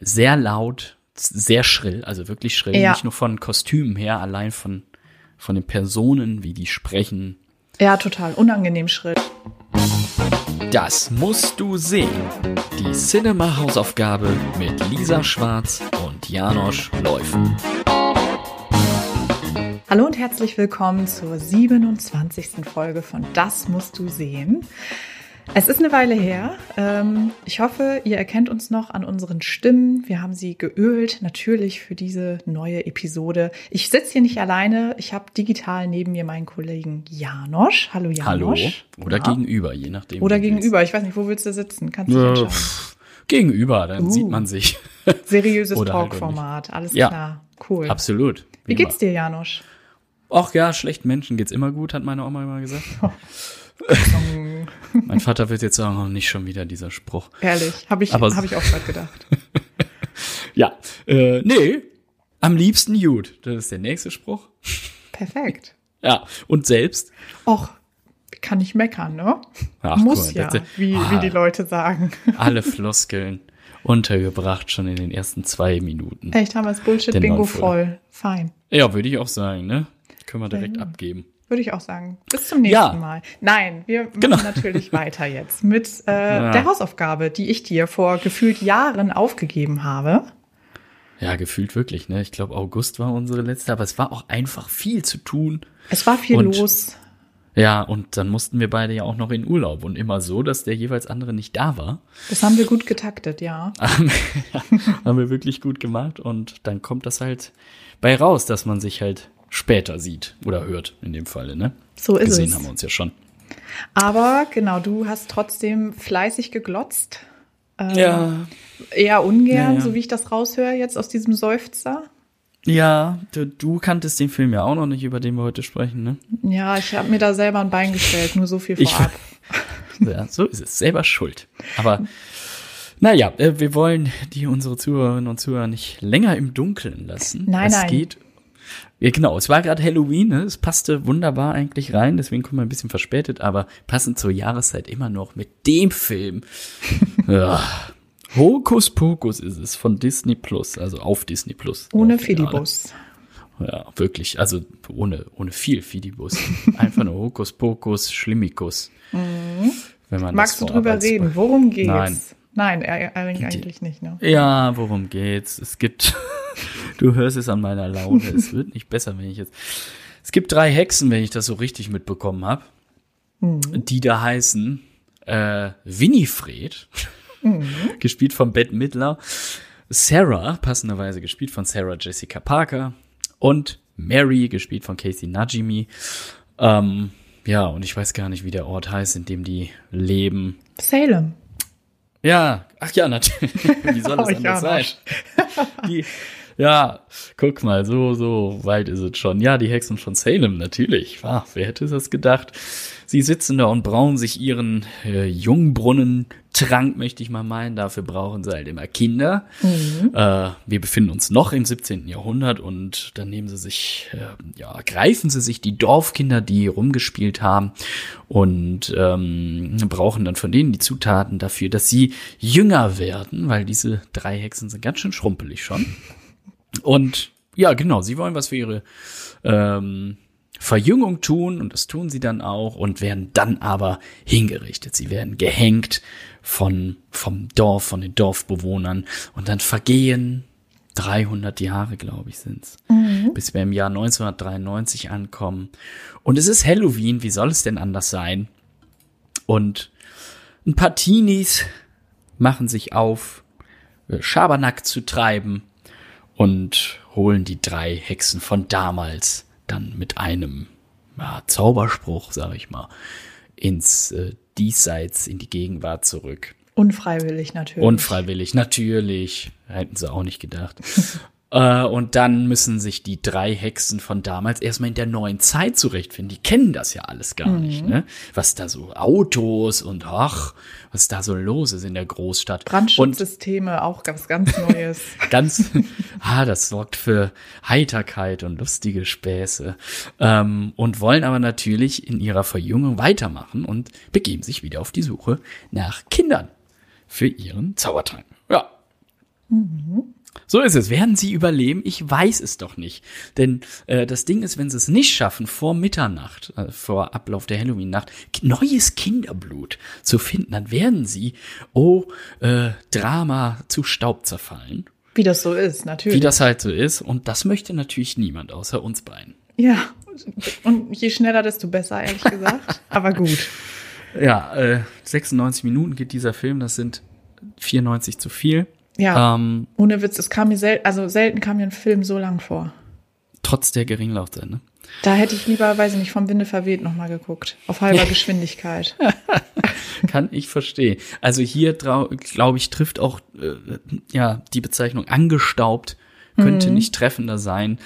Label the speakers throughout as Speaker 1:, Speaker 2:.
Speaker 1: sehr laut, sehr schrill, also wirklich schrill,
Speaker 2: Ja.
Speaker 1: nicht nur von Kostümen her, allein von, von den Personen, wie die sprechen.
Speaker 2: Ja, total. Unangenehm Schritt.
Speaker 1: Das musst du sehen. Die Cinema-Hausaufgabe mit Lisa Schwarz und Janosch Läufen.
Speaker 2: Hallo und herzlich willkommen zur 27. Folge von Das musst du sehen. Es ist eine Weile her. Ähm, Ich hoffe, ihr erkennt uns noch an unseren Stimmen. Wir haben sie geölt, natürlich für diese neue Episode. Ich sitze hier nicht alleine. Ich habe digital neben mir meinen Kollegen Janosch. Hallo
Speaker 1: Hallo.
Speaker 2: Janosch.
Speaker 1: Oder
Speaker 2: Ja.
Speaker 1: gegenüber, je nachdem.
Speaker 2: Oder
Speaker 1: wie
Speaker 2: gegenüber. Ich weiß nicht, wo willst du sitzen? Kannst du.
Speaker 1: Äh, Gegenüber, dann
Speaker 2: Uh.
Speaker 1: sieht man sich.
Speaker 2: Seriöses
Speaker 1: halt
Speaker 2: Talkformat. Alles
Speaker 1: Ja.
Speaker 2: klar. Cool.
Speaker 1: Absolut.
Speaker 2: Wie geht's dir, Janosch?
Speaker 1: Ach ja, schlechten Menschen geht's immer gut, hat meine Oma immer gesagt. mein Vater wird jetzt sagen, oh, nicht schon wieder dieser Spruch.
Speaker 2: Ehrlich, habe ich,
Speaker 1: Aber-
Speaker 2: hab ich auch gerade gedacht.
Speaker 1: Ja, äh, nee, am liebsten gut. Das ist der nächste Spruch.
Speaker 2: Perfekt.
Speaker 1: Ja, und selbst.
Speaker 2: Och, kann ich meckern, ne?
Speaker 1: Ach,
Speaker 2: Muss
Speaker 1: mal,
Speaker 2: ja,
Speaker 1: das-
Speaker 2: wie,
Speaker 1: Ah.
Speaker 2: wie die Leute sagen.
Speaker 1: Alle Floskeln untergebracht schon in den ersten zwei Minuten.
Speaker 2: Echt, haben wir das Bullshit-Bingo voll. Fein.
Speaker 1: Ja, würde ich auch sagen, ne? Können wir direkt
Speaker 2: Ja.
Speaker 1: abgeben.
Speaker 2: Würde ich auch sagen. Bis zum nächsten
Speaker 1: Ja.
Speaker 2: Mal. Nein, wir machen
Speaker 1: Genau.
Speaker 2: natürlich weiter jetzt mit äh, der Hausaufgabe, die ich dir vor gefühlt Jahren aufgegeben habe.
Speaker 1: Ja, gefühlt wirklich, ne? Ich glaube, August war unsere letzte, aber es war auch einfach viel zu tun.
Speaker 2: Es war viel
Speaker 1: Und-
Speaker 2: los.
Speaker 1: Ja, und dann mussten wir beide ja auch noch in Urlaub und immer so, dass der jeweils andere nicht da war.
Speaker 2: Das haben wir gut getaktet, ja.
Speaker 1: ja, haben wir wirklich gut gemacht und dann kommt das halt bei raus, dass man sich halt später sieht oder hört in dem Falle, ne?
Speaker 2: So ist
Speaker 1: Gesehen
Speaker 2: es.
Speaker 1: haben wir uns ja schon.
Speaker 2: Aber genau, du hast trotzdem fleißig geglotzt.
Speaker 1: Ja,
Speaker 2: Eher ungern,
Speaker 1: Ja, ja.
Speaker 2: so wie ich das raushöre jetzt aus diesem Seufzer.
Speaker 1: ja, du, du kanntest den Film ja auch noch nicht, über den wir heute sprechen, ne?
Speaker 2: Ja, ich habe mir da selber ein Bein gestellt, nur so viel
Speaker 1: Ich-
Speaker 2: vorab.
Speaker 1: Ja, so ist es, selber schuld. Aber naja, äh, wir wollen die unsere Zuhörerinnen und Zuhörer nicht länger im Dunkeln lassen.
Speaker 2: Nein,
Speaker 1: es
Speaker 2: nein.
Speaker 1: geht. Ja, genau, es war gerade Halloween, ne? es passte wunderbar eigentlich rein, deswegen kommen wir ein bisschen verspätet, aber passend zur Jahreszeit immer noch mit dem Film. ja. Hokus Pokus ist es von Disney Plus, also auf Disney Plus.
Speaker 2: Ohne. Fidibus.
Speaker 1: Ja, wirklich, also ohne, ohne viel Fidibus. Einfach nur Hokus Pokus, Schlimmikus. Wenn man
Speaker 2: Mhm. Magst du drüber reden? Worum geht's?
Speaker 1: Nein.
Speaker 2: Nein, äh, eigentlich nicht, ne?
Speaker 1: Ja, worum geht's? Es gibt, du hörst es an meiner Laune, es wird nicht besser, wenn ich jetzt. Es gibt drei Hexen, wenn ich das so richtig mitbekommen habe, die da heißen äh, Winifred, gespielt von Bette Midler, Sarah, passenderweise gespielt von Sarah Jessica Parker und Mary, gespielt von Casey Najimy. Ähm, ja, und ich weiß gar nicht, wie der Ort heißt, in dem die leben.
Speaker 2: Salem.
Speaker 1: Ja, ach ja, natürlich. Wie soll es
Speaker 2: Oh,
Speaker 1: anders sein?
Speaker 2: Janosch.
Speaker 1: Die, ja, guck mal, so, so weit ist es schon. Ja, die Hexen von Salem, natürlich. Ah, wer hätte das gedacht? Sie sitzen da und brauen sich ihren äh, Jungbrunnentrank, möchte ich mal meinen. Dafür brauchen sie halt immer Kinder. Äh, wir befinden uns noch im 17. Jahrhundert und dann nehmen sie sich, äh, ja, greifen sie sich die Dorfkinder, die rumgespielt haben und ähm, brauchen dann von denen die Zutaten dafür, dass sie jünger werden, weil diese drei Hexen sind ganz schön schrumpelig schon. Und ja, genau, sie wollen was für ihre ähm, Verjüngung tun und das tun sie dann auch und werden dann aber hingerichtet. Sie werden gehängt von, vom Dorf, von den Dorfbewohnern und dann vergehen 300 Jahre, glaube ich, sind's, bis wir im Jahr 1993 ankommen. Und es ist Halloween, wie soll es denn anders sein? Und ein paar Teenies machen sich auf, Schabernack zu treiben und holen die drei Hexen von damals dann mit einem ja, Zauberspruch, sag ich mal, ins äh, Diesseits, in die Gegenwart zurück.
Speaker 2: Unfreiwillig natürlich.
Speaker 1: Unfreiwillig, natürlich. Hätten sie auch nicht gedacht. äh, und dann müssen sich die drei Hexen von damals erstmal in der neuen Zeit zurechtfinden. Die kennen das ja alles gar nicht, ne? Was da so Autos und ach, was da so los ist in der Großstadt.
Speaker 2: Brandschutzsysteme, auch ganz, ganz Neues.
Speaker 1: ganz, ah, das sorgt für Heiterkeit und lustige Späße. Ähm, und wollen aber natürlich in ihrer Verjüngung weitermachen und begeben sich wieder auf die Suche nach Kindern für ihren Zaubertrank. Ja. So ist es. Werden sie überleben? Ich weiß es doch nicht. Denn äh, das Ding ist, wenn sie es nicht schaffen, vor Mitternacht, äh, vor Ablauf der Halloween-Nacht, neues Kinderblut zu finden, dann werden sie, oh, äh, Drama zu Staub zerfallen.
Speaker 2: Wie das so ist, natürlich.
Speaker 1: Wie das halt so ist. Und das möchte natürlich niemand außer uns beiden.
Speaker 2: ja. Und je schneller, desto besser, ehrlich gesagt. Aber gut.
Speaker 1: Ja, äh, 96 Minuten geht dieser Film, das sind 94 zu viel.
Speaker 2: Ja.
Speaker 1: Ähm,
Speaker 2: Ohne Witz, es kam mir selten, also selten kam mir ein Film so lang vor.
Speaker 1: trotz der geringen Laufzeit, ne?
Speaker 2: Da hätte ich lieber, weiß ich nicht, vom Winde verweht nochmal geguckt. Auf halber Geschwindigkeit.
Speaker 1: Kann ich verstehen. Also hier, glaube ich, trifft auch äh, ja die Bezeichnung angestaubt könnte nicht treffender sein.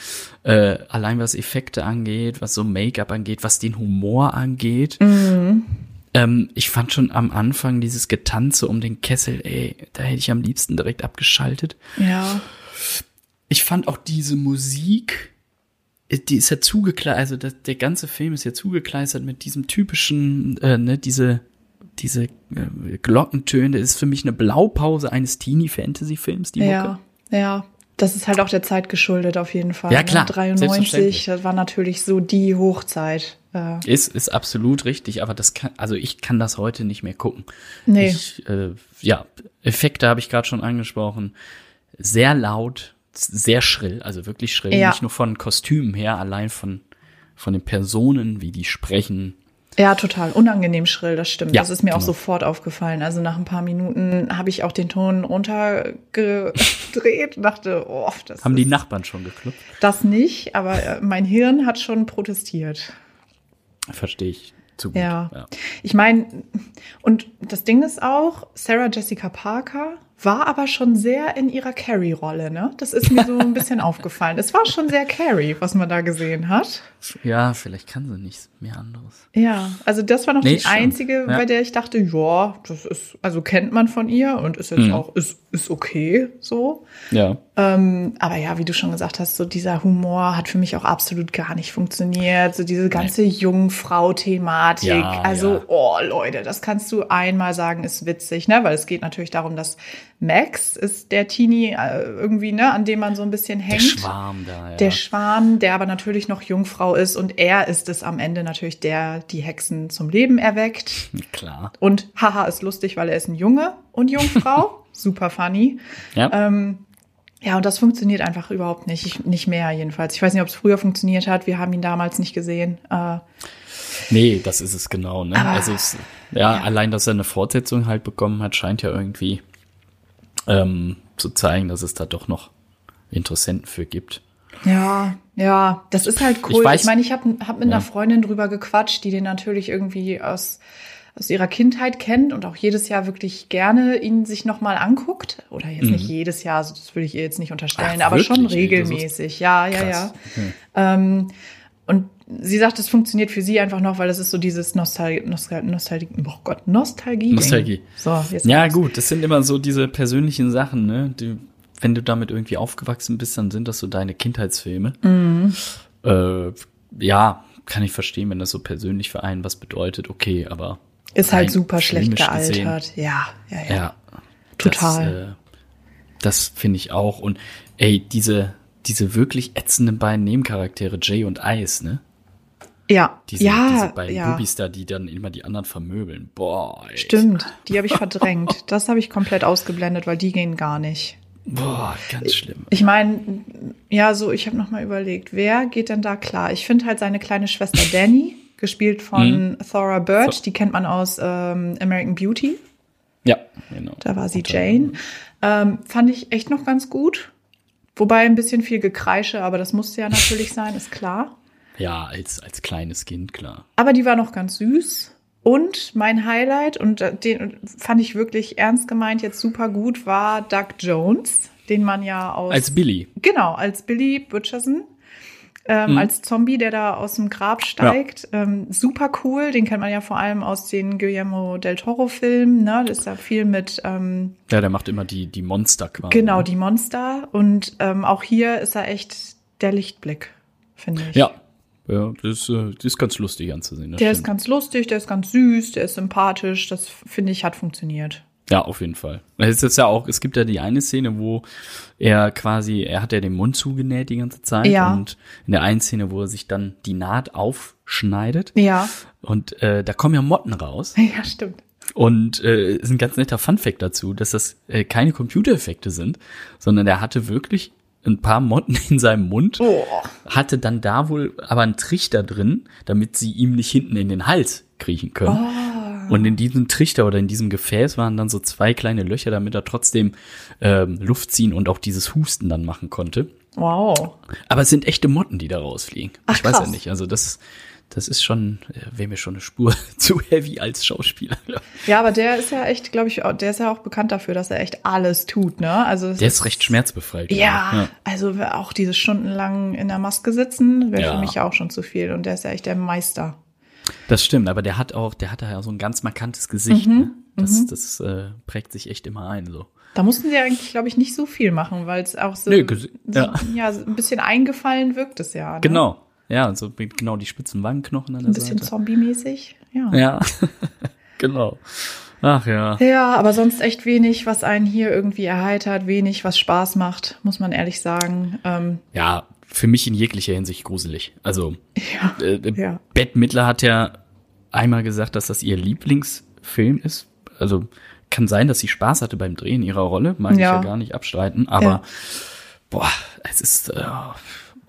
Speaker 1: Äh, allein was Effekte angeht, was so Make-up angeht, was den Humor angeht. Ähm, ich fand schon am Anfang dieses Getanze um den Kessel, ey, da hätte ich am liebsten direkt abgeschaltet.
Speaker 2: Ja.
Speaker 1: Ich fand auch diese Musik, äh, die ist ja zugekleistert, also das, der ganze Film ist ja zugekleistert mit diesem typischen, äh, ne, diese, diese äh, Glockentöne. Das ist für mich eine Blaupause eines Teenie-Fantasy-Films, die Mucke.
Speaker 2: Ja. Ja. Das ist halt auch der Zeit geschuldet, auf jeden Fall.
Speaker 1: Ja, klar,
Speaker 2: Ne? 93,
Speaker 1: selbstverständlich.
Speaker 2: das war natürlich so die Hochzeit. Äh,
Speaker 1: Ist, ist absolut richtig, aber das kann, also ich kann das heute nicht mehr gucken.
Speaker 2: Nee.
Speaker 1: Ich, äh, ja, Effekte habe ich gerade schon angesprochen. Sehr laut, sehr schrill, also wirklich schrill.
Speaker 2: Ja.
Speaker 1: Nicht nur von Kostümen her, allein von, von den Personen, wie die sprechen.
Speaker 2: Ja, total unangenehm schrill, das stimmt.
Speaker 1: Ja,
Speaker 2: das ist mir auch
Speaker 1: genau.
Speaker 2: sofort aufgefallen. Also nach ein paar Minuten habe ich auch den Ton runtergedreht und dachte, oh, das
Speaker 1: Haben die Nachbarn schon geklopft?
Speaker 2: das nicht, aber äh, mein Hirn hat schon protestiert.
Speaker 1: Verstehe ich zu gut.
Speaker 2: Ja. Ich meine, und das Ding ist auch, Sarah Jessica Parker war aber schon sehr in ihrer Carrie-Rolle, ne? Das ist mir so ein bisschen aufgefallen. Es war schon sehr Carrie, was man da gesehen hat.
Speaker 1: Ja, vielleicht kann sie nichts mehr anderes.
Speaker 2: Ja, also das war noch
Speaker 1: Nee,
Speaker 2: die
Speaker 1: stimmt.
Speaker 2: einzige,
Speaker 1: Ja.
Speaker 2: bei der ich dachte, ja, das ist, also kennt man von ihr und ist jetzt
Speaker 1: Mhm.
Speaker 2: auch, ist, ist okay so.
Speaker 1: Ja.
Speaker 2: Ähm, aber ja, wie du schon gesagt hast, so dieser Humor hat für mich auch absolut gar nicht funktioniert. So diese ganze Jungfrau-Thematik.
Speaker 1: Ja,
Speaker 2: also,
Speaker 1: ja.
Speaker 2: oh Leute, das kannst du einmal sagen, ist witzig, ne? Weil es geht natürlich darum, dass Max ist der Teenie äh, irgendwie, ne, an dem man so ein bisschen
Speaker 1: Der
Speaker 2: hängt.
Speaker 1: Schwarm da, ja.
Speaker 2: Der Schwarm, der aber natürlich noch Jungfrau ist und er ist es am Ende natürlich, der die Hexen zum Leben erweckt.
Speaker 1: Klar.
Speaker 2: Und haha, ist lustig, weil er ist ein Junge und Jungfrau. Super funny.
Speaker 1: Ja.
Speaker 2: Ähm, ja, und das funktioniert einfach überhaupt nicht. Ich, nicht mehr jedenfalls. Ich weiß nicht, ob es früher funktioniert hat. Wir haben ihn damals nicht gesehen. Äh,
Speaker 1: Nee, das ist es genau, ne?
Speaker 2: Aber-
Speaker 1: also es, ja,
Speaker 2: ja.
Speaker 1: allein, dass er eine Fortsetzung halt bekommen hat, scheint ja irgendwie ähm, zu zeigen, dass es da doch noch Interessenten für gibt.
Speaker 2: ja, ja, das ist halt cool.
Speaker 1: Ich
Speaker 2: Ich,
Speaker 1: weiß-
Speaker 2: meine, ich habe hab mit
Speaker 1: Ja.
Speaker 2: einer Freundin drüber gequatscht, die den natürlich irgendwie aus, aus ihrer Kindheit kennt und auch jedes Jahr wirklich gerne ihn sich nochmal anguckt. Oder jetzt nicht jedes Jahr, also das will ich ihr jetzt nicht unterstellen,
Speaker 1: Mhm. Ach,
Speaker 2: aber schon
Speaker 1: wirklich? Ist
Speaker 2: regelmäßig. Ja, ja,
Speaker 1: krass.
Speaker 2: ja. Ähm, und sie sagt, es funktioniert für sie einfach noch, weil es ist so dieses Nostal Nostal Nostalgie, oh Gott, Nostalgie.
Speaker 1: Nostalgie.
Speaker 2: So, jetzt
Speaker 1: Ja,
Speaker 2: kommt's.
Speaker 1: gut, das sind immer so diese persönlichen Sachen, ne? Die, wenn du damit irgendwie aufgewachsen bist, dann sind das so deine Kindheitsfilme.
Speaker 2: Mhm.
Speaker 1: Äh, ja, kann ich verstehen, wenn das so persönlich für einen was bedeutet, okay, aber.
Speaker 2: Ist halt super schlecht gealtert. Ja, ja, ja.
Speaker 1: Ja.
Speaker 2: Total.
Speaker 1: Das, äh, das finde ich auch. Und ey, diese, diese wirklich ätzenden beiden Nebencharaktere, Jay und Ice, ne?
Speaker 2: Ja,
Speaker 1: Diese,
Speaker 2: ja,
Speaker 1: diese beiden
Speaker 2: ja.
Speaker 1: Bubis da, die dann immer die anderen vermöbeln. Boah, ey.
Speaker 2: Stimmt, die habe ich verdrängt. Das habe ich komplett ausgeblendet, weil die gehen gar nicht.
Speaker 1: Boah, ganz schlimm.
Speaker 2: Ich meine, ja, so, ich habe noch mal überlegt, wer geht denn da klar? Ich finde halt seine kleine Schwester Danny, gespielt von Thora Birch,
Speaker 1: So.
Speaker 2: die kennt man aus ähm, American Beauty.
Speaker 1: Ja, genau.
Speaker 2: Da war sie Jane. Ähm, fand ich echt noch ganz gut. Wobei ein bisschen viel Gekreische, aber das musste ja natürlich sein, ist klar.
Speaker 1: Ja, als, als kleines Kind, klar.
Speaker 2: Aber die war noch ganz süß. Und mein Highlight, und äh, den fand ich wirklich ernst gemeint, jetzt super gut, war Doug Jones, den man ja aus.
Speaker 1: Als Billy.
Speaker 2: Genau, als Billy Butcherson. Ähm, Als Zombie, der da aus dem Grab steigt. Ähm, super cool. Den kennt man ja vor allem aus den Guillermo del Toro-Filmen. Ne? Das ist da viel mit ähm,
Speaker 1: Ja, der macht immer die, die Monster quasi.
Speaker 2: Genau,
Speaker 1: ne?
Speaker 2: die Monster. Und ähm, auch hier ist er echt der Lichtblick, finde ich.
Speaker 1: Ja. Ja, das, ist, äh, das ist ganz lustig anzusehen.
Speaker 2: Der ist
Speaker 1: stimmt.
Speaker 2: ganz lustig, der ist ganz süß, der ist sympathisch. Das finde ich hat funktioniert.
Speaker 1: Ja, auf jeden Fall. Es ist ja auch, es gibt ja die eine Szene, wo er quasi, er hat ja den Mund zugenäht die ganze Zeit.
Speaker 2: Ja.
Speaker 1: Und in der einen Szene, wo er sich dann die Naht aufschneidet.
Speaker 2: Ja.
Speaker 1: Und äh, da kommen ja Motten raus.
Speaker 2: Ja, stimmt.
Speaker 1: Und äh, ist ein ganz netter Funfact dazu, dass das äh, keine Computereffekte sind, sondern er hatte wirklich ein paar Motten in seinem Mund,
Speaker 2: Oh.
Speaker 1: hatte dann da wohl aber einen Trichter drin, damit sie ihm nicht hinten in den Hals kriechen können. Und in diesem Trichter oder in diesem Gefäß waren dann so zwei kleine Löcher, damit er trotzdem ähm, Luft ziehen und auch dieses Husten dann machen konnte.
Speaker 2: Wow.
Speaker 1: Aber es sind echte Motten, die da rausfliegen.
Speaker 2: Ach,
Speaker 1: ich weiß ja
Speaker 2: krass.
Speaker 1: nicht. Also das, das ist schon, äh, wäre mir schon eine Spur zu heavy als Schauspieler.
Speaker 2: Ja, aber der ist ja echt, glaube ich, der ist ja auch bekannt dafür, dass er echt alles tut, ne? Also
Speaker 1: Der ist recht schmerzbefreit.
Speaker 2: Ja,
Speaker 1: ich.
Speaker 2: also auch diese stundenlang in der Maske sitzen, wäre
Speaker 1: Ja.
Speaker 2: für mich auch schon zu viel. Und der ist ja echt der Meister.
Speaker 1: Das stimmt, aber der hat auch, der hat ja so ein ganz markantes Gesicht.
Speaker 2: Mhm,
Speaker 1: Ne? Das, das äh, prägt sich echt immer ein. So.
Speaker 2: Da mussten sie eigentlich, glaube ich, nicht so viel machen, weil es auch so,
Speaker 1: Nö, ges-
Speaker 2: so
Speaker 1: ja.
Speaker 2: ja. ein bisschen eingefallen wirkt es ja. Ne?
Speaker 1: Genau. Ja, so mit genau die spitzen Wangenknochen an der
Speaker 2: Ein bisschen
Speaker 1: Seite.
Speaker 2: Zombie-mäßig. Ja.
Speaker 1: Ja, genau. Ach ja.
Speaker 2: Ja, aber sonst echt wenig, was einen hier irgendwie erheitert, wenig, was Spaß macht, muss man ehrlich sagen. Ähm,
Speaker 1: Ja, für mich in jeglicher Hinsicht gruselig. Also
Speaker 2: ja,
Speaker 1: äh,
Speaker 2: ja.
Speaker 1: Bette Midler hat ja einmal gesagt, dass das ihr Lieblingsfilm ist. Also kann sein, dass sie Spaß hatte beim Drehen ihrer Rolle, mag ich
Speaker 2: Ja.
Speaker 1: ja gar nicht abstreiten, aber
Speaker 2: Ja.
Speaker 1: boah, es ist äh,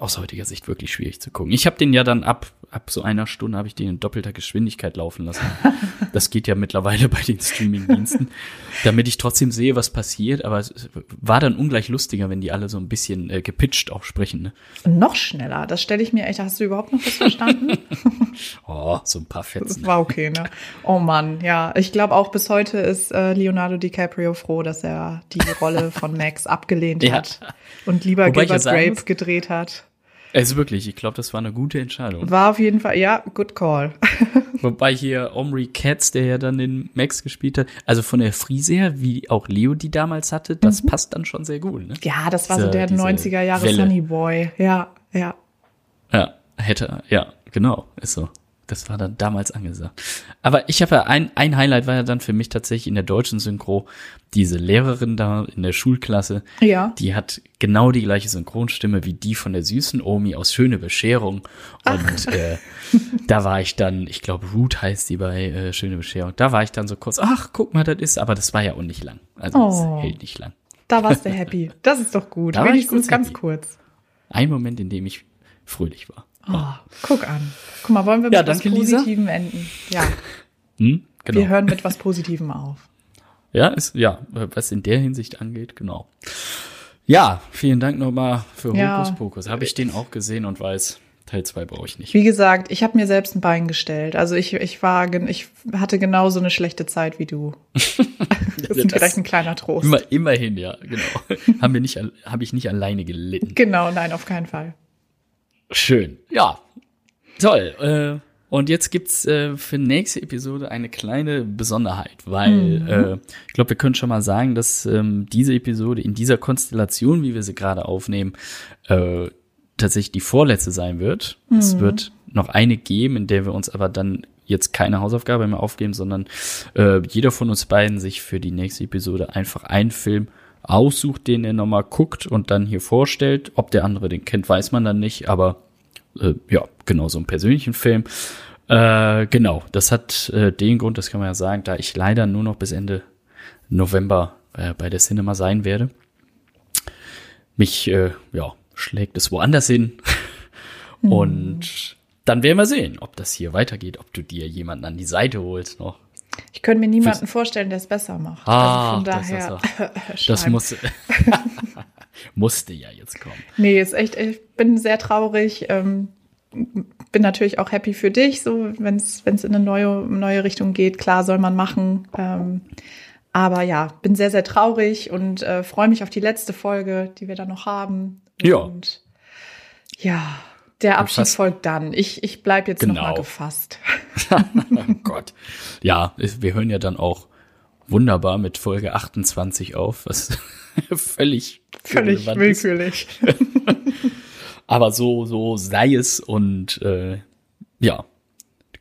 Speaker 1: aus heutiger Sicht wirklich schwierig zu gucken. Ich habe den ja dann ab ab so einer Stunde habe ich den in doppelter Geschwindigkeit laufen lassen. das geht ja mittlerweile bei den Streamingdiensten, damit ich trotzdem sehe, was passiert, aber es war dann ungleich lustiger, wenn die alle so ein bisschen äh, gepitcht auch sprechen, ne?
Speaker 2: Noch schneller, das stelle ich mir echt, hast du überhaupt noch was verstanden?
Speaker 1: Oh, so ein paar Fetzen.
Speaker 2: Das war okay, ne? Oh Mann, ja. Ich glaube auch bis heute ist äh, Leonardo DiCaprio froh, dass er die Rolle von Max abgelehnt
Speaker 1: Ja.
Speaker 2: hat und lieber
Speaker 1: Wobei ja
Speaker 2: Gilbert
Speaker 1: sagen
Speaker 2: Grape gedreht hat.
Speaker 1: Also wirklich, ich glaube, das war eine gute Entscheidung.
Speaker 2: War auf jeden Fall, ja, good call.
Speaker 1: Wobei hier Omri Katz, der ja dann den Max gespielt hat, also von der Frise her, wie auch Leo die damals hatte, das passt dann schon sehr gut. Ne?
Speaker 2: Ja, das war
Speaker 1: Diese-
Speaker 2: so der
Speaker 1: diese
Speaker 2: 90er Jahre
Speaker 1: Welle.
Speaker 2: Sunny Boy. Ja, ja.
Speaker 1: Ja, hätte, ja, genau, ist so. Das war dann damals angesagt. Aber ich habe ja ein, ein Highlight war ja dann für mich tatsächlich in der deutschen Synchro diese Lehrerin da in der Schulklasse.
Speaker 2: Ja.
Speaker 1: Die hat genau die gleiche Synchronstimme wie die von der süßen Omi aus Schöne Bescherung. Und äh, da war ich dann, ich glaube, Ruth heißt die bei äh, Schöne Bescherung. Da war ich dann so kurz, ach, guck mal, das ist, aber das war ja auch nicht lang. Also
Speaker 2: Oh.
Speaker 1: das hält nicht lang.
Speaker 2: Da warst du happy. Das ist doch gut.
Speaker 1: Da
Speaker 2: Wenigstens ganz
Speaker 1: happy.
Speaker 2: kurz.
Speaker 1: Ein Moment, in dem ich fröhlich war.
Speaker 2: Oh, guck an. Guck mal, wollen wir mit
Speaker 1: Ja,
Speaker 2: was
Speaker 1: danke, Lisa.
Speaker 2: Positivem enden? Ja,
Speaker 1: Hm? Genau.
Speaker 2: wir hören mit was Positivem auf.
Speaker 1: Ja, ist, ja, was in der Hinsicht angeht, genau. Ja, vielen Dank nochmal für
Speaker 2: Ja.
Speaker 1: Hokus Pokus. Habe ich den auch gesehen und weiß, Teil 2 brauche ich nicht.
Speaker 2: Wie gesagt, ich habe mir selbst ein Bein gestellt. Also ich, ich war, ich hatte genauso eine schlechte Zeit wie du. Das ist vielleicht ein kleiner Trost.
Speaker 1: Immer, immerhin, ja, genau. Haben wir nicht, habe ich nicht alleine gelitten.
Speaker 2: Genau, nein, auf keinen Fall.
Speaker 1: Schön. Ja. Toll. Äh, und jetzt gibt's äh, für nächste Episode eine kleine Besonderheit, weil äh, ich glaube, wir können schon mal sagen, dass ähm, diese Episode in dieser Konstellation, wie wir sie gerade aufnehmen, äh, tatsächlich die vorletzte sein wird. Es wird noch eine geben, in der wir uns aber dann jetzt keine Hausaufgabe mehr aufgeben, sondern äh, jeder von uns beiden sich für die nächste Episode einfach einen Film aussucht, den er nochmal guckt und dann hier vorstellt. Ob der andere den kennt, weiß man dann nicht, aber äh, ja, genau, so einen persönlichen Film. Äh, genau, das hat äh, den Grund, das kann man ja sagen, da ich leider nur noch bis Ende November äh, bei der Cinema sein werde. Mich, äh, ja, schlägt es woanders hin. Und dann werden wir sehen, ob das hier weitergeht, ob du dir jemanden an die Seite holst noch.
Speaker 2: Ich könnte mir niemanden vorstellen, der es besser macht.
Speaker 1: Ah,
Speaker 2: also von
Speaker 1: das
Speaker 2: daher.
Speaker 1: Das
Speaker 2: Schleim.
Speaker 1: muss, musste ja jetzt kommen.
Speaker 2: Nee, ist echt, ich bin sehr traurig. Ähm, bin natürlich auch happy für dich, so wenn es in eine neue, neue Richtung geht. Klar soll man machen. Ähm, aber ja, bin sehr, sehr traurig und äh, freue mich auf die letzte Folge, die wir da noch haben.
Speaker 1: Ja.
Speaker 2: Und ja, der Abschied folgt dann. Ich, ich bleib jetzt
Speaker 1: Genau.
Speaker 2: gefasst.
Speaker 1: Oh Gott. Ja, wir hören ja dann auch wunderbar mit Folge 28 auf, was völlig,
Speaker 2: Völlig willkürlich.
Speaker 1: Aber so, so sei es und äh, ja,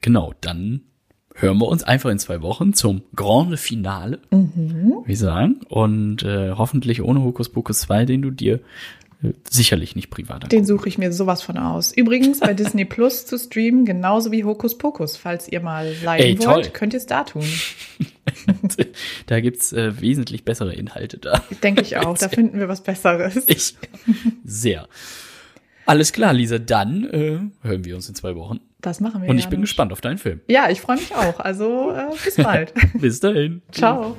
Speaker 1: genau, dann hören wir uns einfach in zwei Wochen zum Grande Finale,
Speaker 2: Mhm.
Speaker 1: wie sagen. Und äh, hoffentlich ohne Hokuspokus 2, den du dir sicherlich nicht privat
Speaker 2: Den suche ich mir sowas von aus. Übrigens bei Disney Plus zu streamen, genauso wie Hokus Pokus. Falls ihr mal leiden
Speaker 1: Ey, toll.
Speaker 2: wollt, könnt ihr es da tun.
Speaker 1: da gibt's äh, wesentlich bessere Inhalte da.
Speaker 2: Denke ich auch. Da finden wir was Besseres.
Speaker 1: Ich sehr. Alles klar, Lisa, dann äh, hören wir uns in zwei Wochen.
Speaker 2: Das machen wir.
Speaker 1: Und ich bin
Speaker 2: Janusz.
Speaker 1: gespannt auf deinen Film.
Speaker 2: Ja, ich freue mich auch. Also äh, bis bald.
Speaker 1: Bis dahin.
Speaker 2: Ciao.